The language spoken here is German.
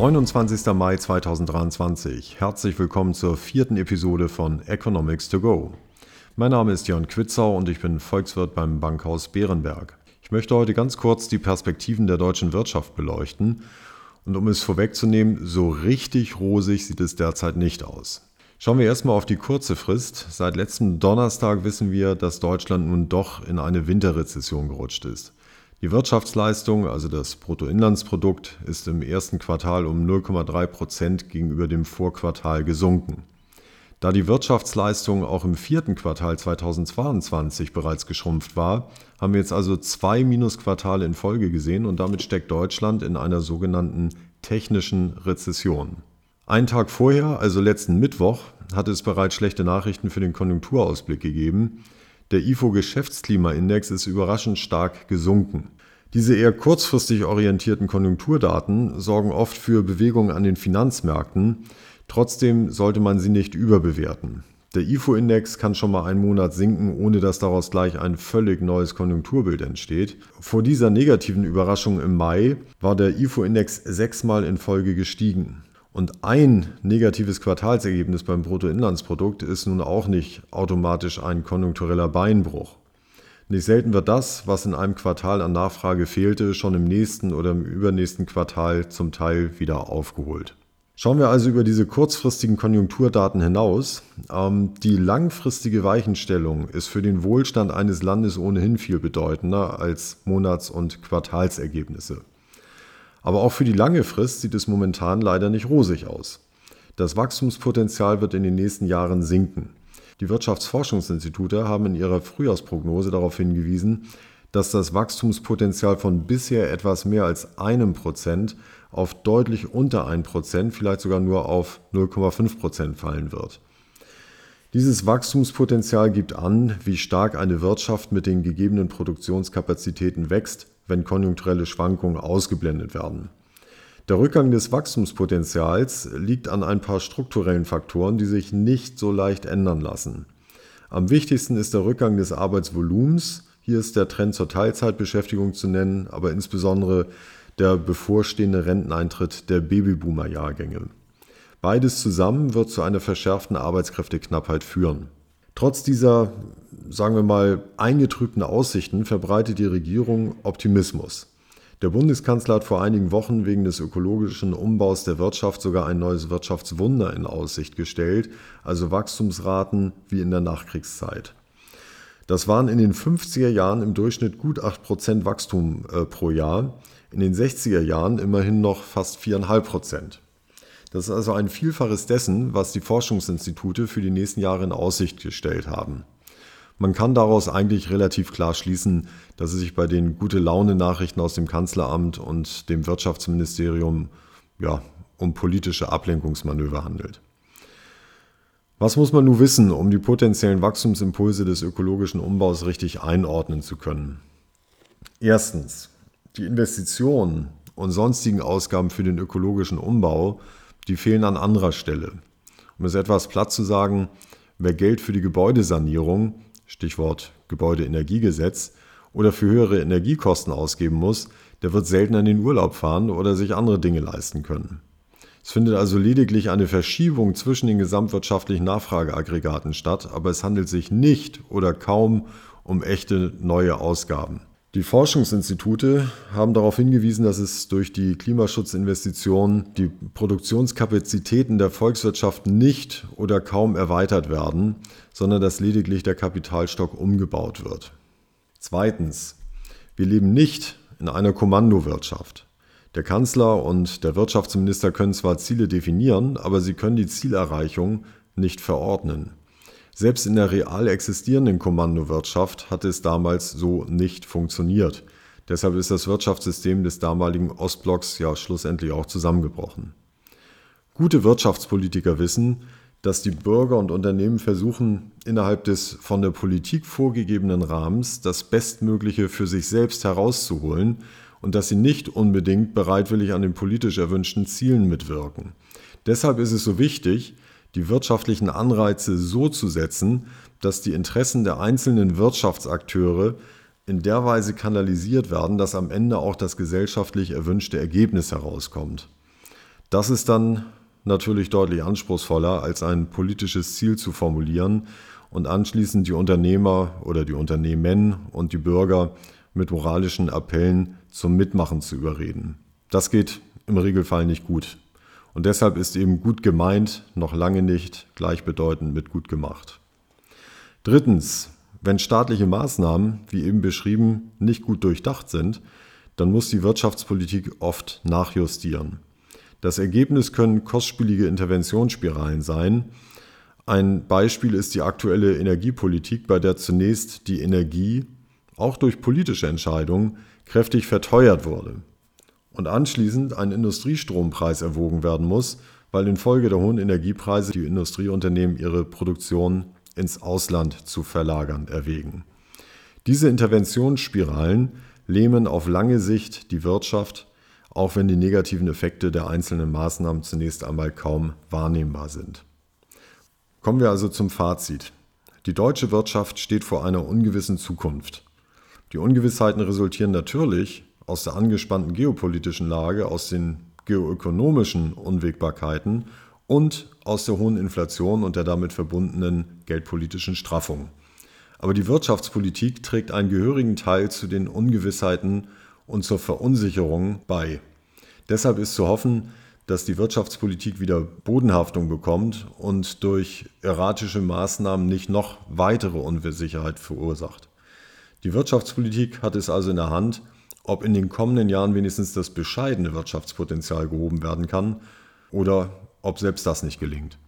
29. Mai 2023. Herzlich willkommen zur vierten Episode von Economics to Go. Mein Name ist Jan Quitzau und ich bin Volkswirt beim Bankhaus Bärenberg. Ich möchte heute ganz kurz die Perspektiven der deutschen Wirtschaft beleuchten. Und um es vorwegzunehmen, so richtig rosig sieht es derzeit nicht aus. Schauen wir erstmal auf die kurze Frist. Seit letztem Donnerstag wissen wir, dass Deutschland nun doch in eine Winterrezession gerutscht ist. Die Wirtschaftsleistung, also das Bruttoinlandsprodukt, ist im ersten Quartal um 0,3 Prozent gegenüber dem Vorquartal gesunken. Da die Wirtschaftsleistung auch im vierten Quartal 2022 bereits geschrumpft war, haben wir jetzt also zwei Minusquartale in Folge gesehen und damit steckt Deutschland in einer sogenannten technischen Rezession. Einen Tag vorher, also letzten Mittwoch, hatte es bereits schlechte Nachrichten für den Konjunkturausblick gegeben. Der IFO-Geschäftsklimaindex ist überraschend stark gesunken. Diese eher kurzfristig orientierten Konjunkturdaten sorgen oft für Bewegungen an den Finanzmärkten. Trotzdem sollte man sie nicht überbewerten. Der IFO-Index kann schon mal einen Monat sinken, ohne dass daraus gleich ein völlig neues Konjunkturbild entsteht. Vor dieser negativen Überraschung im Mai war der IFO-Index sechsmal in Folge gestiegen. Und ein negatives Quartalsergebnis beim Bruttoinlandsprodukt ist nun auch nicht automatisch ein konjunktureller Beinbruch. Nicht selten wird das, was in einem Quartal an Nachfrage fehlte, schon im nächsten oder im übernächsten Quartal zum Teil wieder aufgeholt. Schauen wir also über diese kurzfristigen Konjunkturdaten hinaus. Ähm, die langfristige Weichenstellung ist für den Wohlstand eines Landes ohnehin viel bedeutender als Monats- und Quartalsergebnisse. Aber auch für die lange Frist sieht es momentan leider nicht rosig aus. Das Wachstumspotenzial wird in den nächsten Jahren sinken. Die Wirtschaftsforschungsinstitute haben in ihrer Frühjahrsprognose darauf hingewiesen, dass das Wachstumspotenzial von bisher etwas mehr als einem Prozent auf deutlich unter ein Prozent, vielleicht sogar nur auf 0,5 Prozent fallen wird. Dieses Wachstumspotenzial gibt an, wie stark eine Wirtschaft mit den gegebenen Produktionskapazitäten wächst wenn konjunkturelle Schwankungen ausgeblendet werden. Der Rückgang des Wachstumspotenzials liegt an ein paar strukturellen Faktoren, die sich nicht so leicht ändern lassen. Am wichtigsten ist der Rückgang des Arbeitsvolumens. Hier ist der Trend zur Teilzeitbeschäftigung zu nennen, aber insbesondere der bevorstehende Renteneintritt der Babyboomer-Jahrgänge. Beides zusammen wird zu einer verschärften Arbeitskräfteknappheit führen. Trotz dieser sagen wir mal, eingetrübten Aussichten verbreitet die Regierung Optimismus. Der Bundeskanzler hat vor einigen Wochen wegen des ökologischen Umbaus der Wirtschaft sogar ein neues Wirtschaftswunder in Aussicht gestellt, also Wachstumsraten wie in der Nachkriegszeit. Das waren in den 50er Jahren im Durchschnitt gut 8% Wachstum äh, pro Jahr, in den 60er Jahren immerhin noch fast 4,5%. Das ist also ein Vielfaches dessen, was die Forschungsinstitute für die nächsten Jahre in Aussicht gestellt haben. Man kann daraus eigentlich relativ klar schließen, dass es sich bei den gute Laune Nachrichten aus dem Kanzleramt und dem Wirtschaftsministerium ja, um politische Ablenkungsmanöver handelt. Was muss man nun wissen, um die potenziellen Wachstumsimpulse des ökologischen Umbaus richtig einordnen zu können? Erstens, die Investitionen und sonstigen Ausgaben für den ökologischen Umbau, die fehlen an anderer Stelle. Um es etwas platt zu sagen, wer Geld für die Gebäudesanierung Stichwort Gebäudeenergiegesetz, oder für höhere Energiekosten ausgeben muss, der wird selten in den Urlaub fahren oder sich andere Dinge leisten können. Es findet also lediglich eine Verschiebung zwischen den gesamtwirtschaftlichen Nachfrageaggregaten statt, aber es handelt sich nicht oder kaum um echte neue Ausgaben. Die Forschungsinstitute haben darauf hingewiesen, dass es durch die Klimaschutzinvestitionen die Produktionskapazitäten der Volkswirtschaft nicht oder kaum erweitert werden, sondern dass lediglich der Kapitalstock umgebaut wird. Zweitens, wir leben nicht in einer Kommandowirtschaft. Der Kanzler und der Wirtschaftsminister können zwar Ziele definieren, aber sie können die Zielerreichung nicht verordnen. Selbst in der real existierenden Kommandowirtschaft hatte es damals so nicht funktioniert. Deshalb ist das Wirtschaftssystem des damaligen Ostblocks ja schlussendlich auch zusammengebrochen. Gute Wirtschaftspolitiker wissen, dass die Bürger und Unternehmen versuchen, innerhalb des von der Politik vorgegebenen Rahmens das Bestmögliche für sich selbst herauszuholen und dass sie nicht unbedingt bereitwillig an den politisch erwünschten Zielen mitwirken. Deshalb ist es so wichtig, die wirtschaftlichen Anreize so zu setzen, dass die Interessen der einzelnen Wirtschaftsakteure in der Weise kanalisiert werden, dass am Ende auch das gesellschaftlich erwünschte Ergebnis herauskommt. Das ist dann natürlich deutlich anspruchsvoller, als ein politisches Ziel zu formulieren und anschließend die Unternehmer oder die Unternehmen und die Bürger mit moralischen Appellen zum Mitmachen zu überreden. Das geht im Regelfall nicht gut. Und deshalb ist eben gut gemeint noch lange nicht gleichbedeutend mit gut gemacht. Drittens, wenn staatliche Maßnahmen, wie eben beschrieben, nicht gut durchdacht sind, dann muss die Wirtschaftspolitik oft nachjustieren. Das Ergebnis können kostspielige Interventionsspiralen sein. Ein Beispiel ist die aktuelle Energiepolitik, bei der zunächst die Energie, auch durch politische Entscheidungen, kräftig verteuert wurde und anschließend ein Industriestrompreis erwogen werden muss, weil infolge der hohen Energiepreise die Industrieunternehmen ihre Produktion ins Ausland zu verlagern erwägen. Diese Interventionsspiralen lähmen auf lange Sicht die Wirtschaft auch wenn die negativen Effekte der einzelnen Maßnahmen zunächst einmal kaum wahrnehmbar sind. Kommen wir also zum Fazit. Die deutsche Wirtschaft steht vor einer ungewissen Zukunft. Die Ungewissheiten resultieren natürlich aus der angespannten geopolitischen Lage, aus den geoökonomischen Unwägbarkeiten und aus der hohen Inflation und der damit verbundenen geldpolitischen Straffung. Aber die Wirtschaftspolitik trägt einen gehörigen Teil zu den Ungewissheiten und zur Verunsicherung bei. Deshalb ist zu hoffen, dass die Wirtschaftspolitik wieder Bodenhaftung bekommt und durch erratische Maßnahmen nicht noch weitere Unsicherheit verursacht. Die Wirtschaftspolitik hat es also in der Hand, ob in den kommenden Jahren wenigstens das bescheidene Wirtschaftspotenzial gehoben werden kann oder ob selbst das nicht gelingt.